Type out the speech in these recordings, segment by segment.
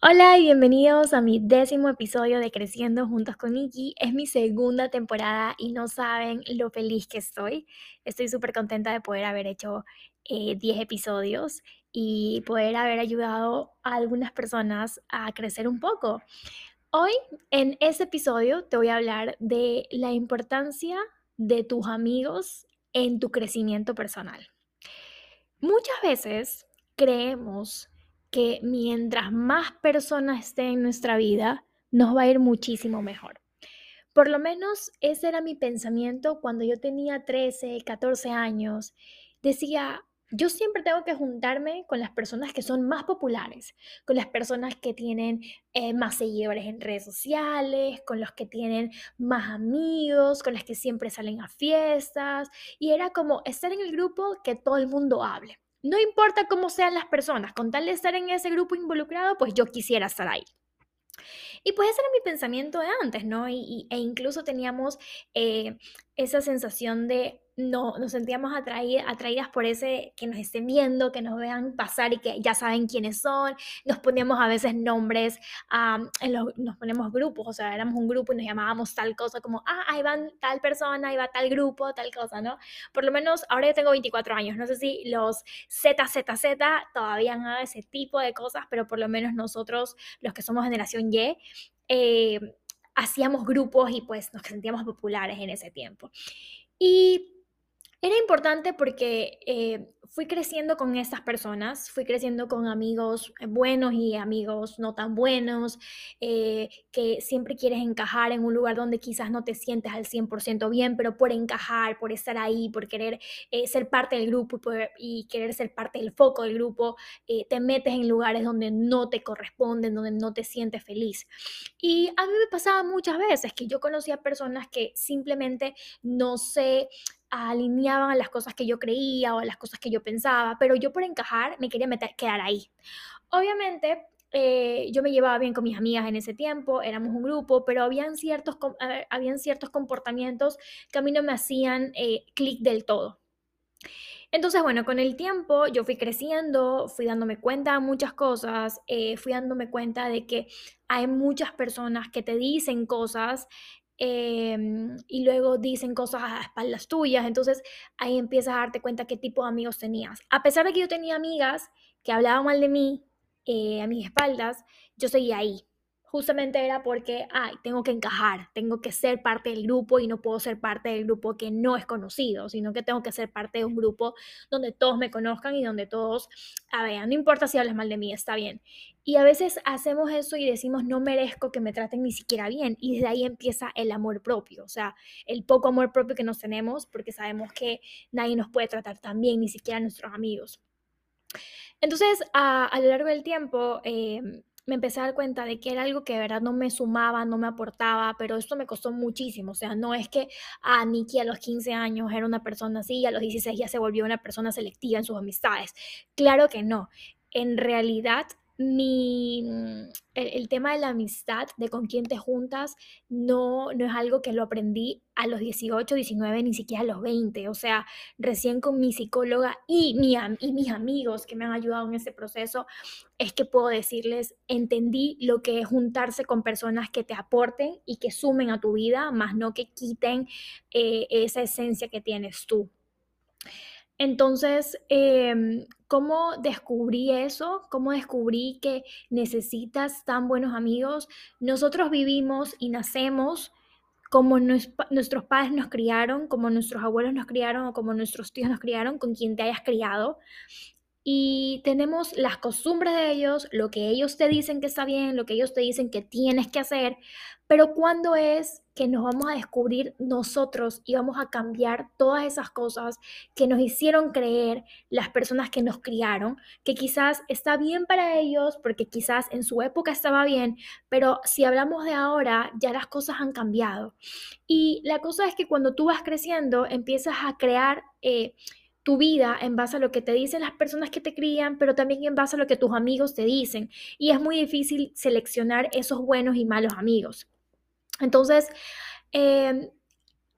Hola y bienvenidos a mi décimo episodio de Creciendo Juntos con Iki. Es mi segunda temporada y no saben lo feliz que estoy. Estoy súper contenta de poder haber hecho 10 eh, episodios y poder haber ayudado a algunas personas a crecer un poco. Hoy en este episodio te voy a hablar de la importancia de tus amigos en tu crecimiento personal. Muchas veces creemos que mientras más personas estén en nuestra vida, nos va a ir muchísimo mejor. Por lo menos ese era mi pensamiento cuando yo tenía 13, 14 años. Decía, yo siempre tengo que juntarme con las personas que son más populares, con las personas que tienen eh, más seguidores en redes sociales, con los que tienen más amigos, con las que siempre salen a fiestas. Y era como estar en el grupo que todo el mundo hable. No importa cómo sean las personas, con tal de estar en ese grupo involucrado, pues yo quisiera estar ahí. Y pues ese era mi pensamiento de antes, ¿no? Y, e incluso teníamos eh, esa sensación de no, nos sentíamos atraídas por ese que nos estén viendo, que nos vean pasar y que ya saben quiénes son. Nos poníamos a veces nombres, nos ponemos grupos, o sea, éramos un grupo y nos llamábamos tal cosa como, ah, ahí van tal persona, ahí va tal grupo, tal cosa, ¿no? Por lo menos ahora yo tengo 24 años, no sé si los ZZZ todavía han ese tipo de cosas, pero por lo menos nosotros, los que somos generación Y, eh, hacíamos grupos y pues nos sentíamos populares en ese tiempo. Y era importante porque eh, fui creciendo con estas personas, fui creciendo con amigos eh, buenos y amigos no tan buenos, eh, que siempre quieres encajar en un lugar donde quizás no te sientes al 100% bien, pero por encajar, por estar ahí, por querer ser parte del grupo y, querer ser parte del foco del grupo, te metes en lugares donde no te corresponden, donde no te sientes feliz. Y a mí me pasaba muchas veces que yo conocía personas que simplemente no se alineaban a las cosas que yo creía o a las cosas que yo pensaba, pero yo por encajar me quería meter, quedar ahí. Obviamente, eh, yo me llevaba bien con mis amigas en ese tiempo, éramos un grupo, pero habían ciertos, habían ciertos comportamientos que a mí no me hacían eh, clic del todo. Entonces, bueno, con el tiempo yo fui creciendo, fui dándome cuenta de muchas cosas, eh, fui dándome cuenta de que hay muchas personas que te dicen cosas Em, y luego dicen cosas a espaldas tuyas, entonces ahí empiezas a darte cuenta qué tipo de amigos tenías. A pesar de que yo tenía amigas que hablaban mal de mí eh, a mis espaldas, yo seguía ahí justamente era porque, ay, tengo que encajar, tengo que ser parte del grupo y no puedo ser parte del grupo que no es conocido, sino que tengo que ser parte de un grupo donde todos me conozcan y donde todos, a ver, no importa si hablas mal de mí, está bien. Y a veces hacemos eso y decimos, no merezco que me traten ni siquiera bien. Y desde ahí empieza el amor propio, o sea, el poco amor propio que nos tenemos porque sabemos que nadie nos puede tratar tan bien, ni siquiera nuestros amigos. Entonces, a, lo largo del tiempo, em, me empecé a dar cuenta de que era algo que de verdad no me sumaba, no me aportaba, pero esto me costó muchísimo. O sea, no es que a Nikki a los 15 años era una persona así y a los 16 ya se volvió una persona selectiva en sus amistades. Claro que no. En realidad mi, mm, el, tema de la amistad, de con quién te juntas, no, no es algo que lo aprendí a los 18, 19, ni siquiera a los 20. O sea, recién con mi psicóloga y, mi, y mis amigos que me han ayudado en ese proceso, es que puedo decirles, entendí lo que es juntarse con personas que te aporten y que sumen a tu vida, más no que quiten eh, esa esencia que tienes tú. Entonces, em, ¿cómo descubrí eso? ¿Cómo descubrí que necesitas tan buenos amigos? Nosotros vivimos y nacemos como nuestros padres nos criaron, como nuestros abuelos nos criaron o como nuestros tíos nos criaron, con quien te hayas criado y tenemos las costumbres de ellos, lo que ellos te dicen que está bien, lo que ellos te dicen que tienes que hacer, pero cuando es que nos vamos a descubrir nosotros y vamos a cambiar todas esas cosas que nos hicieron creer las personas que nos criaron, que quizás está bien para ellos, porque quizás en su época estaba bien, pero si hablamos de ahora, ya las cosas han cambiado. Y la cosa es que cuando tú vas creciendo, empiezas a crear... Eh, tu vida en base a lo que te dicen las personas que te crían, pero también en base a lo que tus amigos te dicen. Y es muy difícil seleccionar esos buenos y malos amigos. Entonces, em,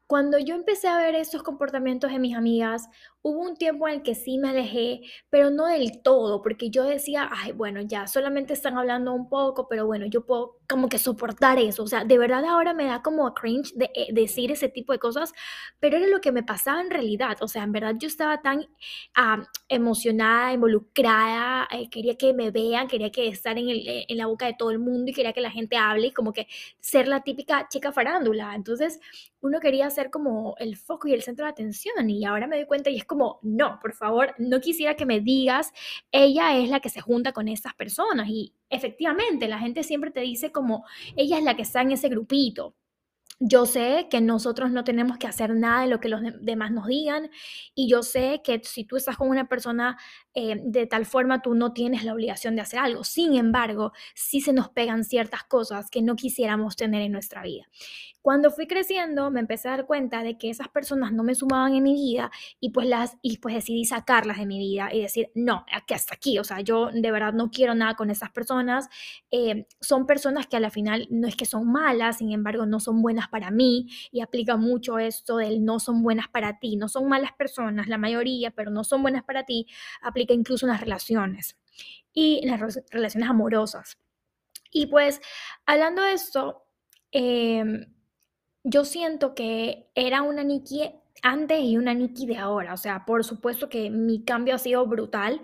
cuando yo empecé a ver esos comportamientos de mis amigas, Hubo un tiempo en el que sí me alejé, pero no del todo, porque yo decía, ay, bueno, ya solamente están hablando un poco, pero bueno, yo puedo como que soportar eso. O sea, de verdad ahora me da como cringe de, eh, decir ese tipo de cosas, pero era lo que me pasaba en realidad. O sea, en verdad yo estaba tan ah, emocionada, involucrada, eh, quería que me vean, quería que estar en, el, en la boca de todo el mundo y quería que la gente hable y como que ser la típica chica farándula. Entonces, uno quería ser como el foco y el centro de atención y ahora me doy cuenta y es como, no, por favor, no quisiera que me digas, ella es la que se junta con esas personas y efectivamente la gente siempre te dice como, ella es la que está en ese grupito, yo sé que nosotros no tenemos que hacer nada de lo que los demás nos digan y yo sé que si tú estás con una persona eh, de tal forma, tú no tienes la obligación de hacer algo. Sin embargo, sí se nos pegan ciertas cosas que no quisiéramos tener en nuestra vida. Cuando fui creciendo, me empecé a dar cuenta de que esas personas no me sumaban en mi vida y pues, las, y pues decidí sacarlas de mi vida y decir, no, que hasta aquí, o sea, yo de verdad no quiero nada con esas personas. Eh, son personas que a la final no es que son malas, sin embargo, no son buenas para mí y aplica mucho esto del no son buenas para ti. No son malas personas, la mayoría, pero no son buenas para ti, incluso en las relaciones y en las relaciones amorosas. Y pues, hablando de esto, eh, yo siento que era una Nikki antes y una Nikki de ahora. O sea, por supuesto que mi cambio ha sido brutal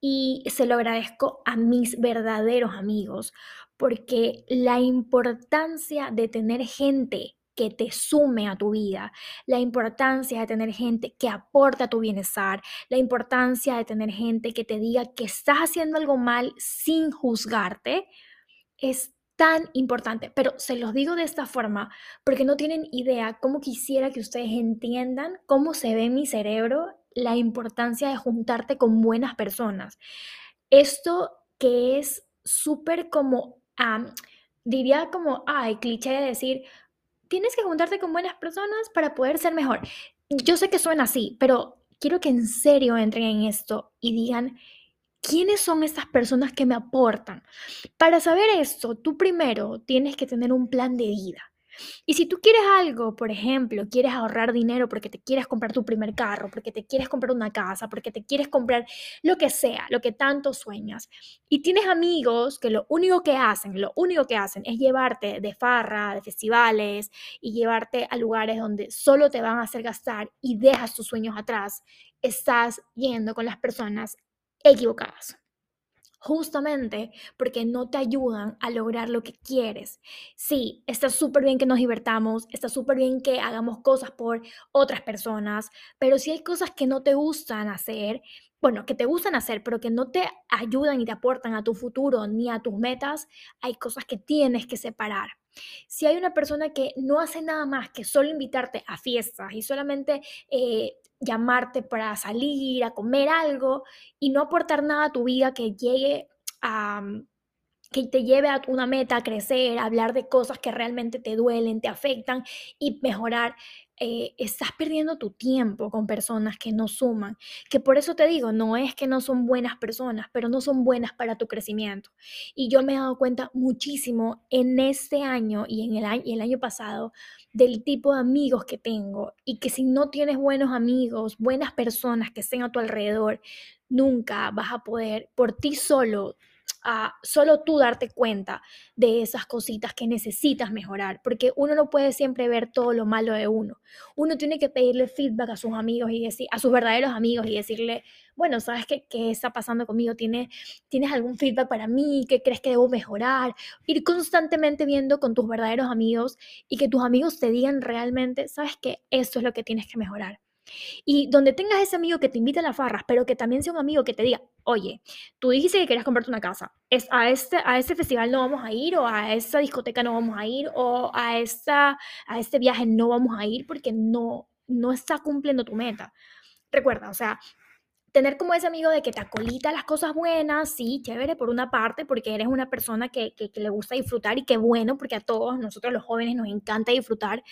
y se lo agradezco a mis verdaderos amigos porque la importancia de tener gente que te sume a tu vida, la importancia de tener gente que aporte a tu bienestar, la importancia de tener gente que te diga que estás haciendo algo mal sin juzgarte, es tan importante, pero se los digo de esta forma porque no tienen idea cómo quisiera que ustedes entiendan cómo se ve en mi cerebro la importancia de juntarte con buenas personas. Esto que es súper como, diría como, ay, cliché de decir, tienes que juntarte con buenas personas para poder ser mejor. Yo sé que suena así, pero quiero que en serio entren en esto y digan, ¿Quiénes son estas personas que me aportan? Para saber esto, tú primero tienes que tener un plan de vida. Y si tú quieres algo, por ejemplo, quieres ahorrar dinero porque te quieres comprar tu primer carro, porque te quieres comprar una casa, porque te quieres comprar lo que sea, lo que tanto sueñas, y tienes amigos que lo único que hacen, lo único que hacen es llevarte de farra, de festivales y llevarte a lugares donde solo te van a hacer gastar y dejas tus sueños atrás, estás yendo con las personas equivocadas. Justamente porque no te ayudan a lograr lo que quieres. Sí, está súper bien que nos divertamos, está súper bien que hagamos cosas por otras personas, pero si hay cosas que no te gustan hacer, bueno, que te gustan hacer, pero que no te ayudan y te aportan a tu futuro ni a tus metas, hay cosas que tienes que separar. Si hay una persona que no hace nada más que solo invitarte a fiestas y solamente eh, llamarte para salir, a comer algo y no aportar nada a tu vida que llegue a que te lleve a una meta, a crecer, a hablar de cosas que realmente te duelen, te afectan y mejorar. Eh, estás perdiendo tu tiempo con personas que no suman, que por eso te digo, no es que no son buenas personas, pero no son buenas para tu crecimiento. Y yo me he dado cuenta muchísimo en este año y en año, y el año pasado del tipo de amigos que tengo y que si no tienes buenos amigos, buenas personas que estén a tu alrededor, nunca vas a poder por ti solo a solo tú darte cuenta de esas cositas que necesitas mejorar, porque uno no puede siempre ver todo lo malo de uno. Uno tiene que pedirle feedback a sus amigos y decir, a sus verdaderos amigos y decirle, bueno, ¿sabes qué, qué está pasando conmigo? ¿Tienes, ¿Tienes algún feedback para mí? ¿Qué crees que debo mejorar? Ir constantemente viendo con tus verdaderos amigos y que tus amigos te digan realmente, ¿sabes qué? Eso es lo que tienes que mejorar. Y donde tengas ese amigo que te invita a las farras, pero que también sea un amigo que te diga, oye, tú dijiste que querías comprarte una casa, es a, este, a este festival no vamos a ir, o a esta discoteca no vamos a ir, o a, esta, a este viaje no vamos a ir porque no, no está cumpliendo tu meta. Recuerda, o sea, tener como ese amigo de que te acolita las cosas buenas, sí, chévere por una parte, porque eres una persona que, que, le gusta disfrutar y qué bueno, porque a todos nosotros los jóvenes nos encanta disfrutar,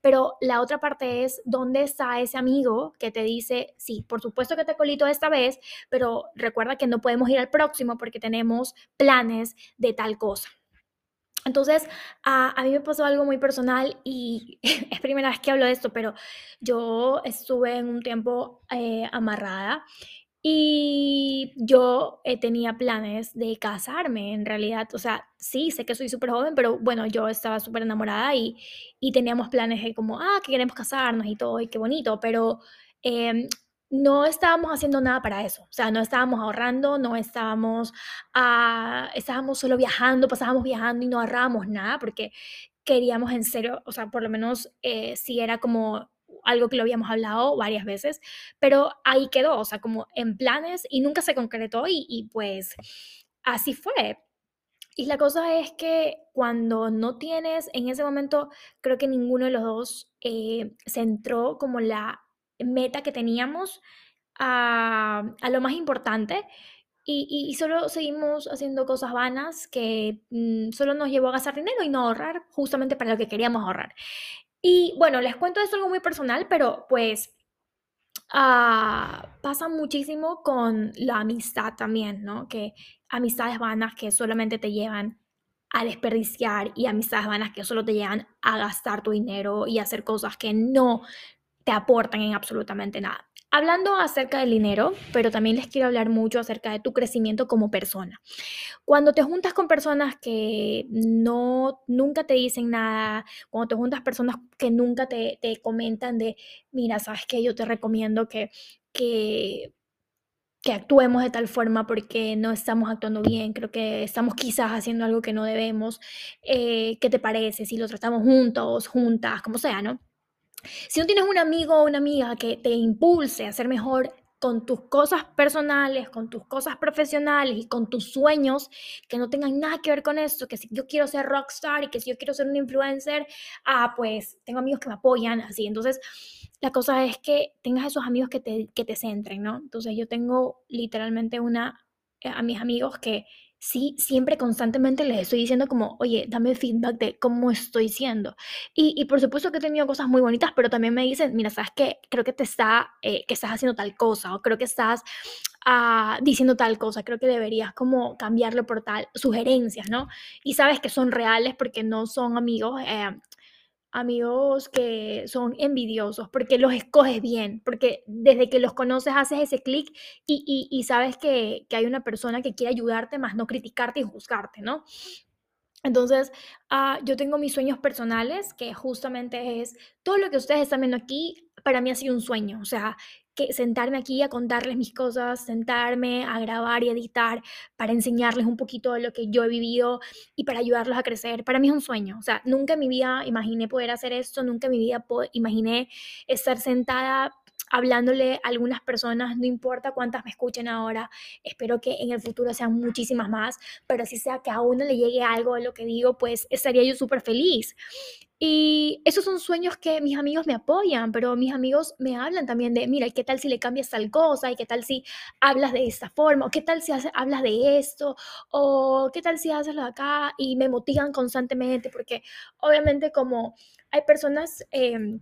pero la otra parte es dónde está ese amigo que te dice, sí, por supuesto que te acolito esta vez, pero recuerda que no podemos ir al próximo porque tenemos planes de tal cosa. Entonces, a, a mí me pasó algo muy personal y es primera vez que hablo de esto, pero yo estuve en un tiempo eh, amarrada y yo eh, tenía planes de casarme en realidad. O sea, sí, sé que soy súper joven, pero bueno, yo estaba súper enamorada y, y teníamos planes de como, ah, que queremos casarnos y todo, y qué bonito, pero em, no estábamos haciendo nada para eso. O sea, no estábamos ahorrando, no estábamos, ah, estábamos solo viajando, pasábamos viajando y no ahorrábamos nada porque queríamos en serio, o sea, por lo menos eh, si era como algo que lo habíamos hablado varias veces, pero ahí quedó, o sea, como en planes y nunca se concretó y, y pues así fue. Y la cosa es que cuando no tienes, en ese momento creo que ninguno de los dos eh, centró como la meta que teníamos a, lo más importante y solo seguimos haciendo cosas vanas que mm, solo nos llevó a gastar dinero y no ahorrar justamente para lo que queríamos ahorrar. Y bueno, les cuento esto algo muy personal, pero pues ah, pasa muchísimo con la amistad también, ¿no? Que amistades vanas que solamente te llevan a desperdiciar y amistades vanas que solo te llevan a gastar tu dinero y hacer cosas que no te aportan en absolutamente nada. Hablando acerca del dinero, pero también les quiero hablar mucho acerca de tu crecimiento como persona. Cuando te juntas con personas que no, nunca te dicen nada, cuando te juntas personas que nunca te, comentan de, mira, sabes que yo te recomiendo que, que, que actuemos de tal forma porque no estamos actuando bien, creo que estamos quizás haciendo algo que no debemos, eh, ¿qué te parece si lo tratamos juntos, juntas, como sea, ¿no? Si no tienes un amigo o una amiga que te impulse a ser mejor con tus cosas personales, con tus cosas profesionales y con tus sueños que no tengan nada que ver con eso, que si yo quiero ser rockstar y que si yo quiero ser un influencer, ah, pues tengo amigos que me apoyan, así. Entonces, la cosa es que tengas esos amigos que te, que te centren, ¿no? Entonces, yo tengo literalmente una, eh, a mis amigos que sí, siempre constantemente les estoy diciendo como, oye, dame feedback de cómo estoy siendo. Y, y por supuesto que he tenido cosas muy bonitas, pero también me dicen, mira, ¿sabes qué? Creo que te está, eh, que estás haciendo tal cosa, o creo que estás ah, diciendo tal cosa, creo que deberías como cambiarlo por tal, sugerencias, ¿no? Y sabes que son reales porque no son amigos, eh, amigos que son envidiosos, porque los escoges bien, porque desde que los conoces haces ese clic y, y- sabes que, que hay una persona que quiere ayudarte, más no criticarte y juzgarte, ¿no? Entonces, ah, yo tengo mis sueños personales, que justamente es todo lo que ustedes están viendo aquí, para mí ha sido un sueño, o sea, que sentarme aquí a contarles mis cosas, sentarme a grabar y editar para enseñarles un poquito de lo que yo he vivido y para ayudarlos a crecer, para mí es un sueño, o sea, nunca en mi vida imaginé poder hacer esto, nunca en mi vida imaginé estar sentada hablándole a algunas personas, no importa cuántas me escuchen ahora, espero que en el futuro sean muchísimas más pero así sea que a uno le llegue algo de lo que digo, pues estaría yo súper feliz. Y esos son sueños que mis amigos me apoyan, pero mis amigos me hablan también de, mira, ¿y qué tal si le cambias tal cosa? ¿Y qué tal si hablas de esta forma? ¿O qué tal si hablas de esto? ¿O qué tal si haces lo acá? Y me motivan constantemente porque obviamente como hay personas... em,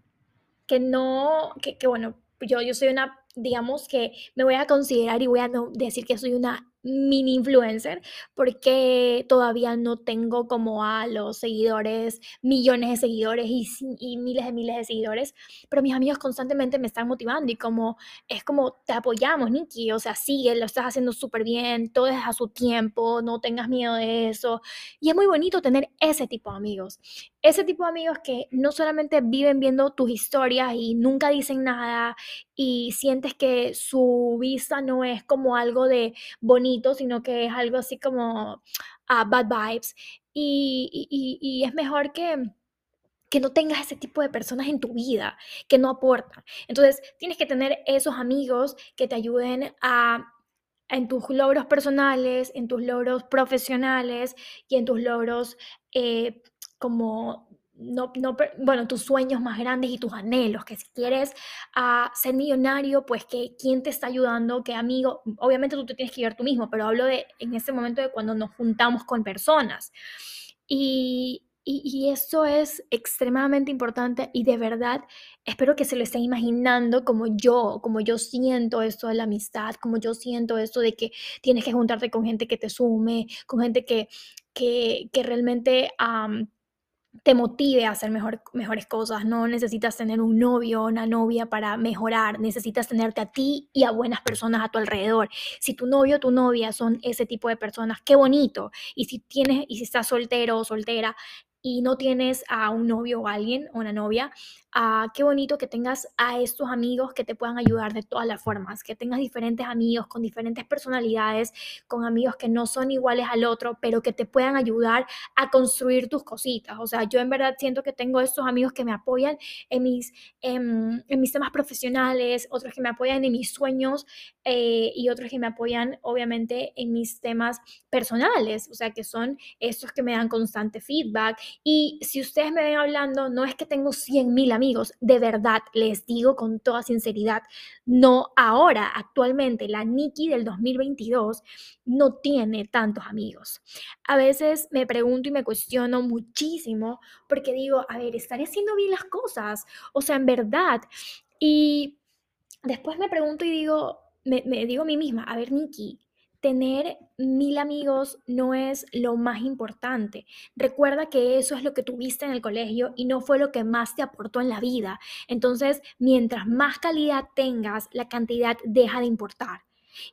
que no, que, que bueno, yo, yo soy una, digamos que me voy a considerar y voy a no decir que soy una mini influencer porque todavía no tengo como a los seguidores, millones de seguidores y, miles de miles de seguidores, pero mis amigos constantemente me están motivando y como es como te apoyamos, Nikki, o sea, sigue, lo estás haciendo súper bien, todo es a su tiempo, no tengas miedo de eso. Y es muy bonito tener ese tipo de amigos ese tipo de amigos que no solamente viven viendo tus historias y nunca dicen nada y sientes que su vista no es como algo de bonito, sino que es algo así como ah, bad vibes. Y, y- es mejor que, que no tengas ese tipo de personas en tu vida que no aportan. Entonces, tienes que tener esos amigos que te ayuden a en tus logros personales, en tus logros profesionales y en tus logros eh, como, no, no, bueno, tus sueños más grandes y tus anhelos, que si quieres ah, ser millonario, pues que quién te está ayudando, qué amigo, obviamente tú te tienes que ayudar tú mismo, pero hablo de en ese momento de cuando nos juntamos con personas. Y, y, y eso es extremadamente importante y de verdad espero que se lo estén imaginando como yo, como yo siento esto de la amistad, como yo siento esto de que tienes que juntarte con gente que te sume, con gente que, que, que realmente te motive a hacer mejor, mejores cosas. No necesitas tener un novio o una novia para mejorar. Necesitas tenerte a ti y a buenas personas a tu alrededor. Si tu novio o tu novia son ese tipo de personas, qué bonito. Y si tienes, y si estás soltero o soltera, y no tienes a un novio o alguien o una novia, ah, qué bonito que tengas a estos amigos que te puedan ayudar de todas las formas, que tengas diferentes amigos con diferentes personalidades, con amigos que no son iguales al otro, pero que te puedan ayudar a construir tus cositas. O sea, yo en verdad siento que tengo estos amigos que me apoyan en mis, en, mis temas profesionales, otros que me apoyan en mis sueños eh, y otros que me apoyan obviamente en mis temas personales, o sea, que son estos que me dan constante feedback y si ustedes me ven hablando, no es que tengo 100 mil amigos, de verdad, les digo con toda sinceridad, no ahora, actualmente, la Nikki del 2022 no tiene tantos amigos. A veces me pregunto y me cuestiono muchísimo porque digo, a ver, ¿estaré haciendo bien las cosas? O sea, en verdad. Y después me pregunto y digo, me, me digo a mí misma, a ver, Nikki, tener mil amigos no es lo más importante. Recuerda que eso es lo que tuviste en el colegio y no fue lo que más te aportó en la vida. Entonces, mientras más calidad tengas, la cantidad deja de importar.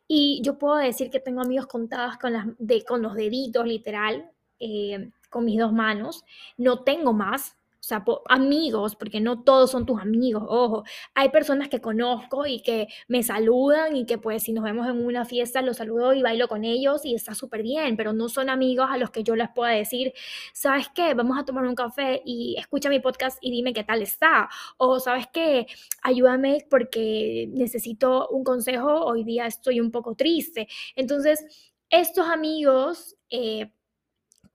Y yo puedo decir que tengo amigos contados con, las, de, con los deditos, literal, eh, con mis dos manos. No tengo más, sea, amigos, porque no todos son tus amigos, ojo. Hay personas que conozco y que me saludan y que pues si nos vemos en una fiesta los saludo y bailo con ellos y está súper bien, pero no son amigos a los que yo les pueda decir, ¿sabes qué? Vamos a tomar un café y escucha mi podcast y dime qué tal está. O ¿sabes qué? Ayúdame porque necesito un consejo, hoy día estoy un poco triste. Entonces, estos amigos... Eh,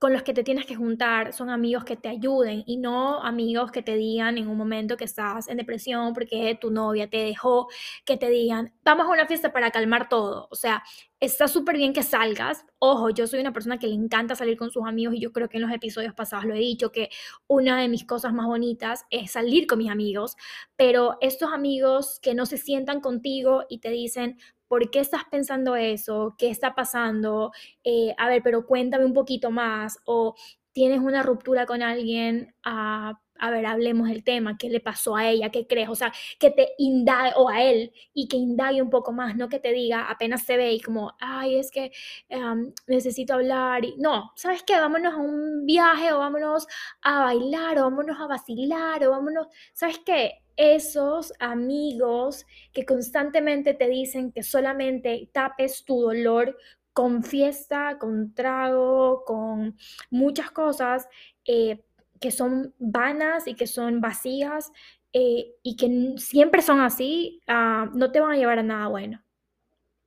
con los que te tienes que juntar son amigos que te ayuden y no amigos que te digan en un momento que estás en depresión porque tu novia te dejó, que te digan, vamos a una fiesta para calmar todo. O sea, está súper bien que salgas. Ojo, yo soy una persona que le encanta salir con sus amigos y yo creo que en los episodios pasados lo he dicho, que una de mis cosas más bonitas es salir con mis amigos, pero estos amigos que no se sientan contigo y te dicen, ¿por qué estás pensando eso? ¿Qué está pasando? Eh, a ver, pero cuéntame un poquito más. O tienes una ruptura con alguien, a, a ver, hablemos del tema, qué le pasó a ella, qué crees, o sea, que te indague, o a él, y que indague un poco más, no que te diga apenas se ve y como, ay, es que em, necesito hablar, y no, ¿sabes qué? Vámonos a un viaje, o vámonos a bailar, o vámonos a vacilar, o vámonos, ¿sabes qué? esos amigos que constantemente te dicen que solamente tapes tu dolor con fiesta, con trago, con muchas cosas eh, que son vanas y que son vacías eh, y que siempre son así, ah, no te van a llevar a nada bueno.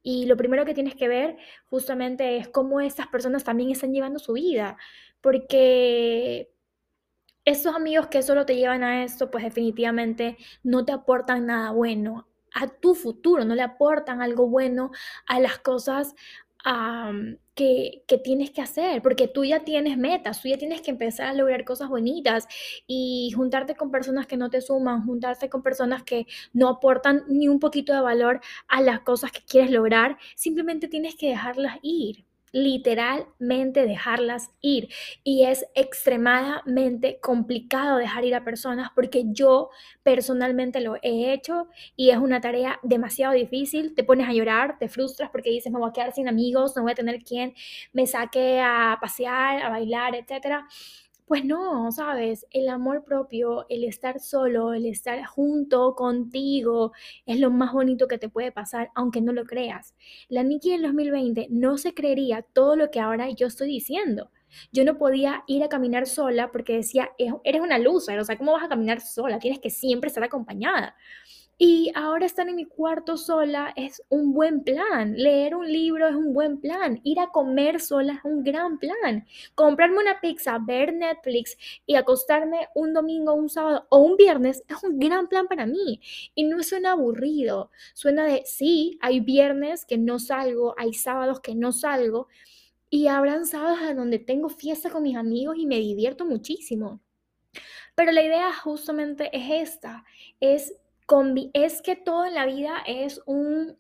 Y lo primero que tienes que ver justamente es cómo estas personas también están llevando su vida, porque esos amigos que solo te llevan a esto, pues definitivamente no te aportan nada bueno a tu futuro, no le aportan algo bueno a las cosas que, que, tienes que hacer, porque tú ya tienes metas, tú ya tienes que empezar a lograr cosas bonitas y juntarte con personas que no te suman, juntarte con personas que no aportan ni un poquito de valor a las cosas que quieres lograr, simplemente tienes que dejarlas ir literalmente dejarlas ir. Y es extremadamente complicado dejar ir a personas porque yo personalmente lo he hecho y es una tarea demasiado difícil. Te pones a llorar, te frustras porque dices, me voy a quedar sin amigos, no voy a tener quien me saque a pasear, a bailar, etcétera. Pues no, sabes, el amor propio, el estar solo, el estar junto contigo, es lo más bonito que te puede pasar, aunque no lo creas. La Nikki del 2020 no se creería todo lo que ahora yo estoy diciendo. Yo no podía ir a caminar sola porque decía, eres una luz, o sea, ¿cómo vas a caminar sola? Tienes que siempre estar acompañada. Y ahora estar en mi cuarto sola es un buen plan. Leer un libro es un buen plan. Ir a comer sola es un gran plan. Comprarme una pizza, ver Netflix y acostarme un domingo, un sábado o un viernes es un gran plan para mí. Y no suena aburrido. Suena de, sí, hay viernes que no salgo, hay sábados que no salgo. Y habrán sábados en donde tengo fiesta con mis amigos y me divierto muchísimo. Pero la idea justamente es esta, es es que todo en la vida es un,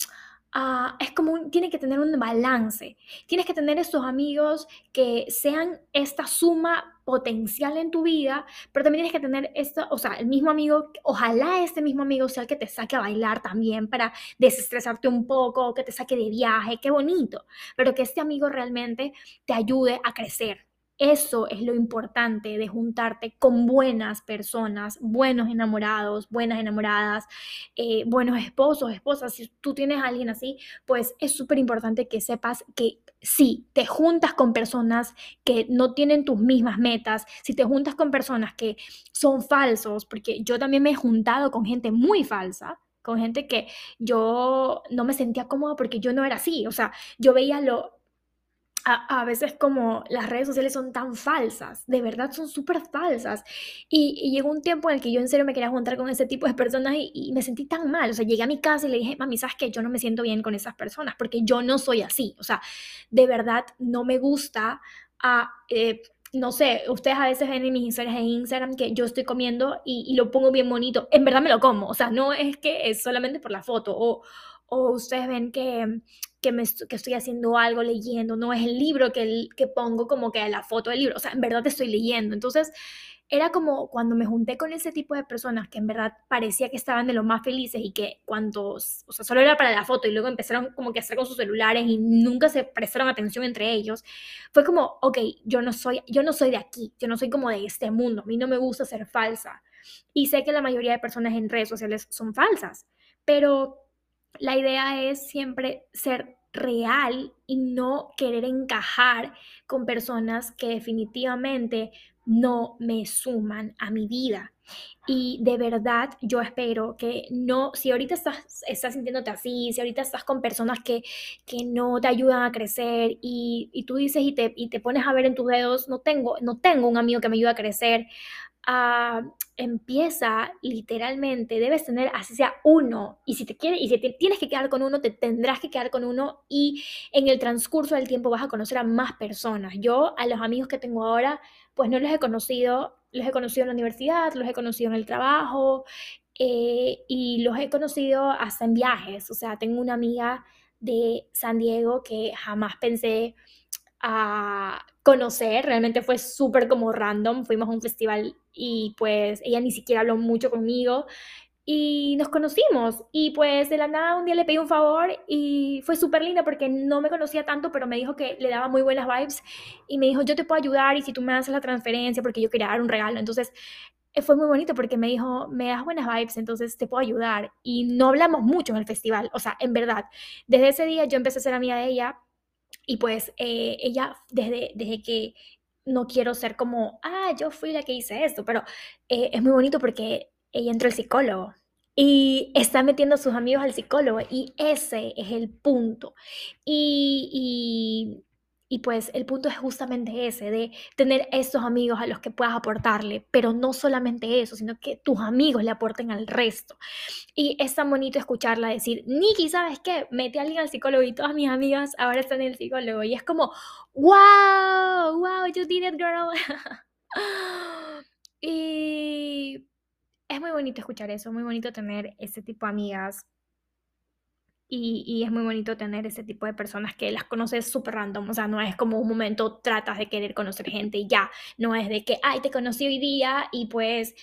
Ah, es como tiene que tener un balance. Tienes que tener esos amigos que sean esta suma potencial en tu vida, pero también tienes que tener esto, o sea, el mismo amigo, ojalá este mismo amigo sea el que te saque a bailar también para desestresarte un poco, que te saque de viaje, qué bonito, pero que este amigo realmente te ayude a crecer, eso es lo importante de juntarte con buenas personas, buenos enamorados, buenas enamoradas, eh, buenos esposos, esposas. Si tú tienes alguien así, pues es súper importante que sepas que si te juntas con personas que no tienen tus mismas metas, si te juntas con personas que son falsos, porque yo también me he juntado con gente muy falsa, con gente que yo no me sentía cómoda porque yo no era así, o sea, yo veía lo, a, veces como las redes sociales son tan falsas, de verdad son súper falsas. Y, llegó un tiempo en el que yo en serio me quería juntar con ese tipo de personas y, me sentí tan mal. O sea, llegué a mi casa y le dije, mami, ¿sabes qué? Yo no me siento bien con esas personas porque yo no soy así. O sea, de verdad no me gusta a... Eh, no sé, ustedes a veces ven en mis historias de Instagram que yo estoy comiendo y, y, lo pongo bien bonito. En verdad me lo como, o sea, no es que es solamente por la foto o, o ustedes ven que, que, me, que estoy haciendo algo leyendo, no es el libro que, que pongo como que la foto del libro, o sea, en verdad estoy leyendo. Entonces, era como cuando me junté con ese tipo de personas que en verdad parecía que estaban de lo más felices y que cuando, o sea, solo era para la foto y luego empezaron como que a hacer con sus celulares y nunca se prestaron atención entre ellos, fue como, ok, yo no soy, yo no soy de aquí, yo no soy como de este mundo, a mí no me gusta ser falsa. Y sé que la mayoría de personas en redes sociales son falsas, pero la idea es siempre ser real y no querer encajar con personas que definitivamente no me suman a mi vida. Y de verdad yo espero que no, si ahorita estás, estás sintiéndote así, si ahorita estás con personas que, que no te ayudan a crecer y, y tú dices y te, y te pones a ver en tus dedos, no tengo, no tengo un amigo que me ayude a crecer, Ah, empieza literalmente, debes tener así sea uno, y si te quieres, y si te tienes que quedar con uno, te tendrás que quedar con uno y en el transcurso del tiempo vas a conocer a más personas. Yo a los amigos que tengo ahora, pues no los he conocido, los he conocido en la universidad, los he conocido en el trabajo eh, y los he conocido hasta en viajes. O sea, tengo una amiga de San Diego que jamás pensé a conocer, realmente fue súper como random, fuimos a un festival y pues ella ni siquiera habló mucho conmigo y nos conocimos y pues de la nada un día le pedí un favor y fue súper linda porque no me conocía tanto pero me dijo que le daba muy buenas vibes y me dijo yo te puedo ayudar y si tú me haces la transferencia porque yo quería dar un regalo entonces eh, fue muy bonito porque me dijo me das buenas vibes entonces te puedo ayudar y no hablamos mucho en el festival o sea en verdad. Desde ese día yo empecé a ser amiga de ella y pues eh, ella, desde, desde que no quiero ser como, ah, yo fui la que hice esto, pero eh, es muy bonito porque ella entró al psicólogo y está metiendo a sus amigos al psicólogo y ese es el punto. y y pues el punto es justamente ese, de tener esos amigos a los que puedas aportarle, pero no solamente eso, sino que tus amigos le aporten al resto. Y es tan bonito escucharla decir, Nikki, ¿sabes qué? Mete a alguien al psicólogo y todas mis amigas ahora están en el psicólogo. Y es como, wow, wow, you did it, girl. y es muy bonito escuchar eso, muy bonito tener ese tipo de amigas y, es muy bonito tener ese tipo de personas que las conoces súper random, o sea, no es como un momento tratas de querer conocer gente y ya, no es de que, ay, te conocí hoy día y pues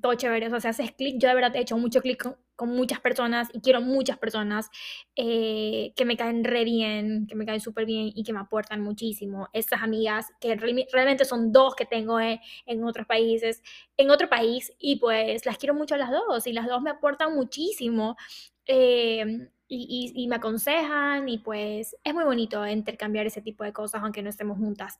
todo chévere, o sea, haces clic, yo de verdad he hecho mucho clic con, muchas personas y quiero muchas personas eh, que me caen re bien, que me caen súper bien y que me aportan muchísimo. Estas amigas que realmente son dos que tengo eh, en otros países, en otro país y pues las quiero mucho las dos y las dos me aportan muchísimo Em, y, me aconsejan y pues es muy bonito intercambiar ese tipo de cosas aunque no estemos juntas.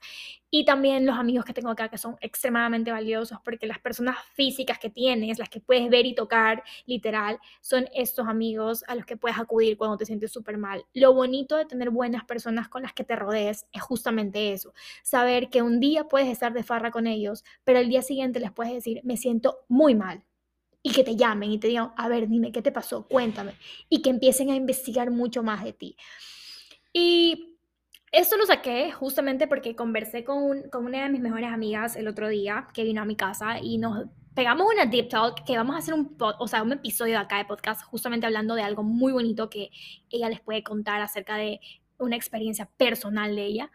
Y también los amigos que tengo acá que son extremadamente valiosos porque las personas físicas que tienes, las que puedes ver y tocar literal, son estos amigos a los que puedes acudir cuando te sientes súper mal. Lo bonito de tener buenas personas con las que te rodees es justamente eso, saber que un día puedes estar de farra con ellos, pero el día siguiente les puedes decir, me siento muy mal y que te llamen y te digan, a ver, dime, ¿qué te pasó? Cuéntame. Y que empiecen a investigar mucho más de ti. Y esto lo saqué justamente porque conversé con, con una de mis mejores amigas el otro día que vino a mi casa y nos pegamos una deep talk que vamos a hacer un, o sea, un episodio de acá de podcast justamente hablando de algo muy bonito que ella les puede contar acerca de una experiencia personal de ella.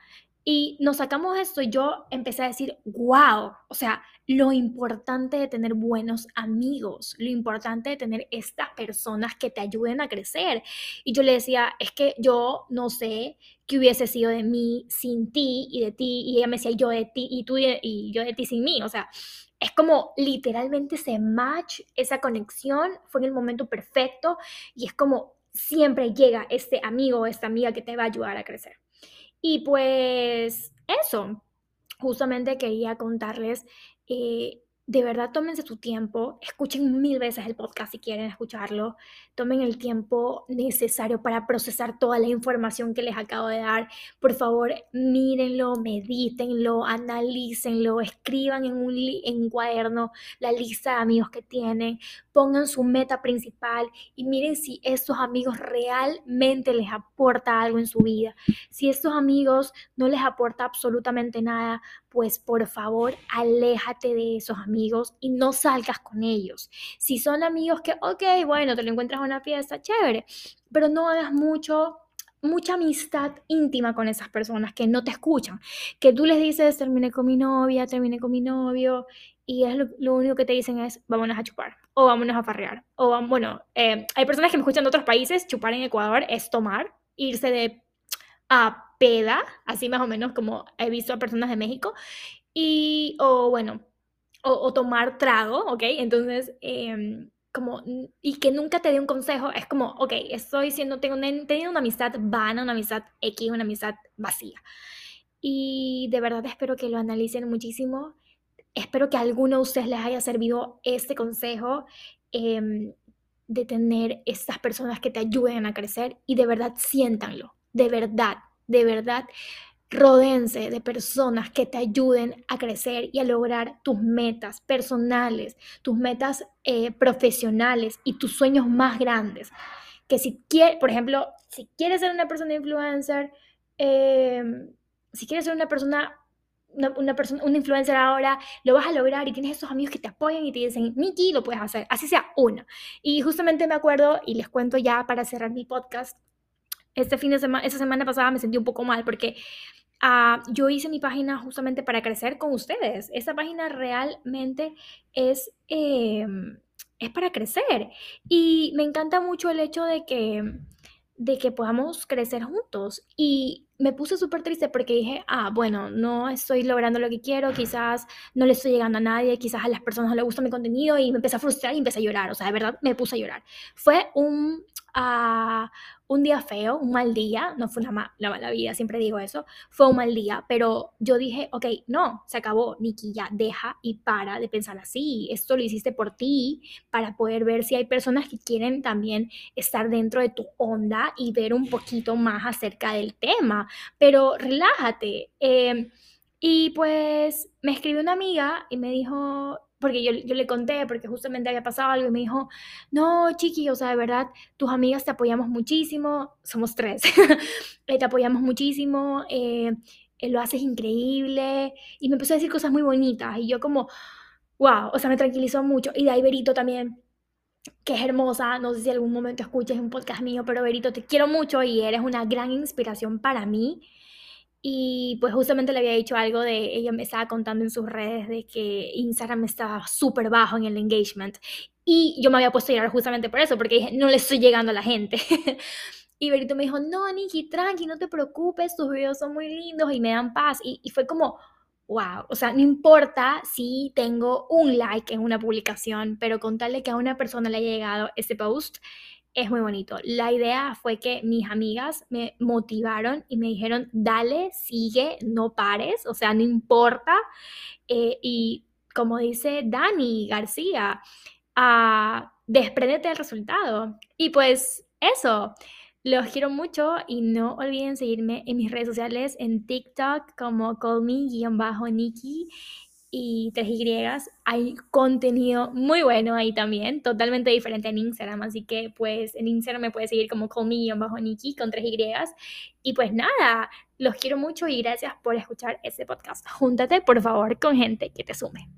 Y nos sacamos esto y yo empecé a decir, wow, o sea, lo importante de tener buenos amigos, lo importante de tener estas personas que te ayuden a crecer. Y yo le decía, es que yo no sé qué hubiese sido de mí sin ti y de ti. Y ella me decía, yo de ti y tú y yo de ti sin mí. O sea, es como literalmente ese match, esa conexión fue en el momento perfecto y es como siempre llega este amigo o esta amiga que te va a ayudar a crecer. Y pues eso, justamente quería contarles eh, de verdad tómense su tiempo, escuchen mil veces el podcast si quieren escucharlo, tomen el tiempo necesario para procesar toda la información que les acabo de dar. Por favor, mírenlo, medítenlo, analícenlo, escriban en un, en cuaderno la lista de amigos que tienen, pongan su meta principal y miren si estos amigos realmente les aporta algo en su vida. Si estos amigos no les aporta absolutamente nada, pues por favor aléjate de esos amigos y no salgas con ellos. Si son amigos que, ok, bueno, te lo encuentras en una fiesta, chévere, pero no hagas mucho mucha amistad íntima con esas personas que no te escuchan, que tú les dices, terminé con mi novia, terminé con mi novio, y es lo, único que te dicen es, vámonos a chupar, o vámonos a farrear, o bueno, eh, hay personas que me escuchan de otros países, chupar en Ecuador es tomar, irse de a peda, así más o menos como he visto a personas de México, y, o bueno, o, tomar trago, ¿ok? Entonces, em, como, y que nunca te dé un consejo, es como, ok, estoy siendo, tengo una, teniendo una amistad vana, una amistad X, una amistad vacía. Y de verdad espero que lo analicen muchísimo. Espero que a alguno de ustedes les haya servido este consejo em, de tener estas personas que te ayuden a crecer y de verdad siéntanlo, de verdad, de verdad. Rodéense de personas que te ayuden a crecer y a lograr tus metas personales, tus metas eh, profesionales y tus sueños más grandes. Que si quieres, por ejemplo, si quieres ser una persona influencer, em, si quieres ser una persona una, persona, un influencer ahora, lo vas a lograr y tienes esos amigos que te apoyan y te dicen, Miki, lo puedes hacer, así sea uno. Y justamente me acuerdo, y les cuento ya para cerrar mi podcast, este fin de semana, esa semana pasada me sentí un poco mal porque ah, yo hice mi página justamente para crecer con ustedes. Esa página realmente es, em, es para crecer. Y me encanta mucho el hecho de que, de que podamos crecer juntos. Y me puse súper triste porque dije, ah, bueno, no estoy logrando lo que quiero, quizás no le estoy llegando a nadie, quizás a las personas no les gusta mi contenido y me empecé a frustrar y empecé a llorar. O sea, de verdad me puse a llorar. Fue un, a un día feo, un mal día, no fue una, mala vida, siempre digo eso, fue un mal día, pero yo dije, ok, no, se acabó, Nikki, ya deja y para de pensar así, esto lo hiciste por ti, para poder ver si hay personas que quieren también estar dentro de tu onda y ver un poquito más acerca del tema, pero relájate. Em, y pues me escribió una amiga y me dijo, porque yo, yo, le conté, porque justamente había pasado algo y me dijo, no, chiqui, o sea, de verdad, tus amigas te apoyamos muchísimo, somos tres, eh, te apoyamos muchísimo, eh, eh, lo haces increíble, y me empezó a decir cosas muy bonitas, y yo como, wow, o sea, me tranquilizó mucho, y de ahí Berito también, que es hermosa, no sé si algún momento escuches un podcast mío, pero Berito, te quiero mucho y eres una gran inspiración para mí, y pues justamente le había dicho algo de, ella me estaba contando en sus redes de que Instagram estaba súper bajo en el engagement. Y yo me había puesto a llorar justamente por eso, porque dije, no le estoy llegando a la gente. y Berito me dijo, no, Nikki, tranqui, no te preocupes, tus videos son muy lindos y me dan paz. Y, y fue como, wow, o sea, no importa si tengo un like en una publicación, pero contarle que a una persona le haya llegado ese post, es muy bonito. La idea fue que mis amigas me motivaron y me dijeron, dale, sigue, no pares, o sea, no importa. Eh, y como dice Dani García, uh, despréndete del resultado. Y pues eso, los quiero mucho y no olviden seguirme en mis redes sociales en TikTok como callme-nikki y 3Y. Hay contenido muy bueno ahí también, totalmente diferente en Instagram. Así que pues en Instagram me puedes seguir como callme-nikki con 3Y. Y pues nada, los quiero mucho y gracias por escuchar este podcast. Júntate por favor con gente que te sume.